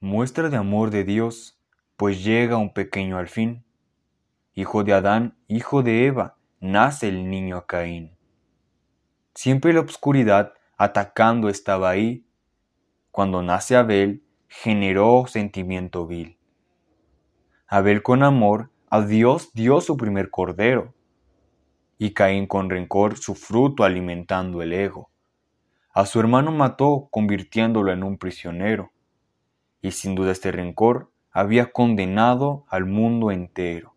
Muestra de amor de Dios, pues llega un pequeño al fin. Hijo de Adán, hijo de Eva, nace el niño Caín. Siempre la oscuridad atacando estaba ahí. Cuando nace Abel, generó sentimiento vil. Abel con amor a Dios dio su primer cordero, y Caín con rencor su fruto alimentando el ego. A su hermano mató convirtiéndolo en un prisionero, y sin duda este rencor había condenado al mundo entero.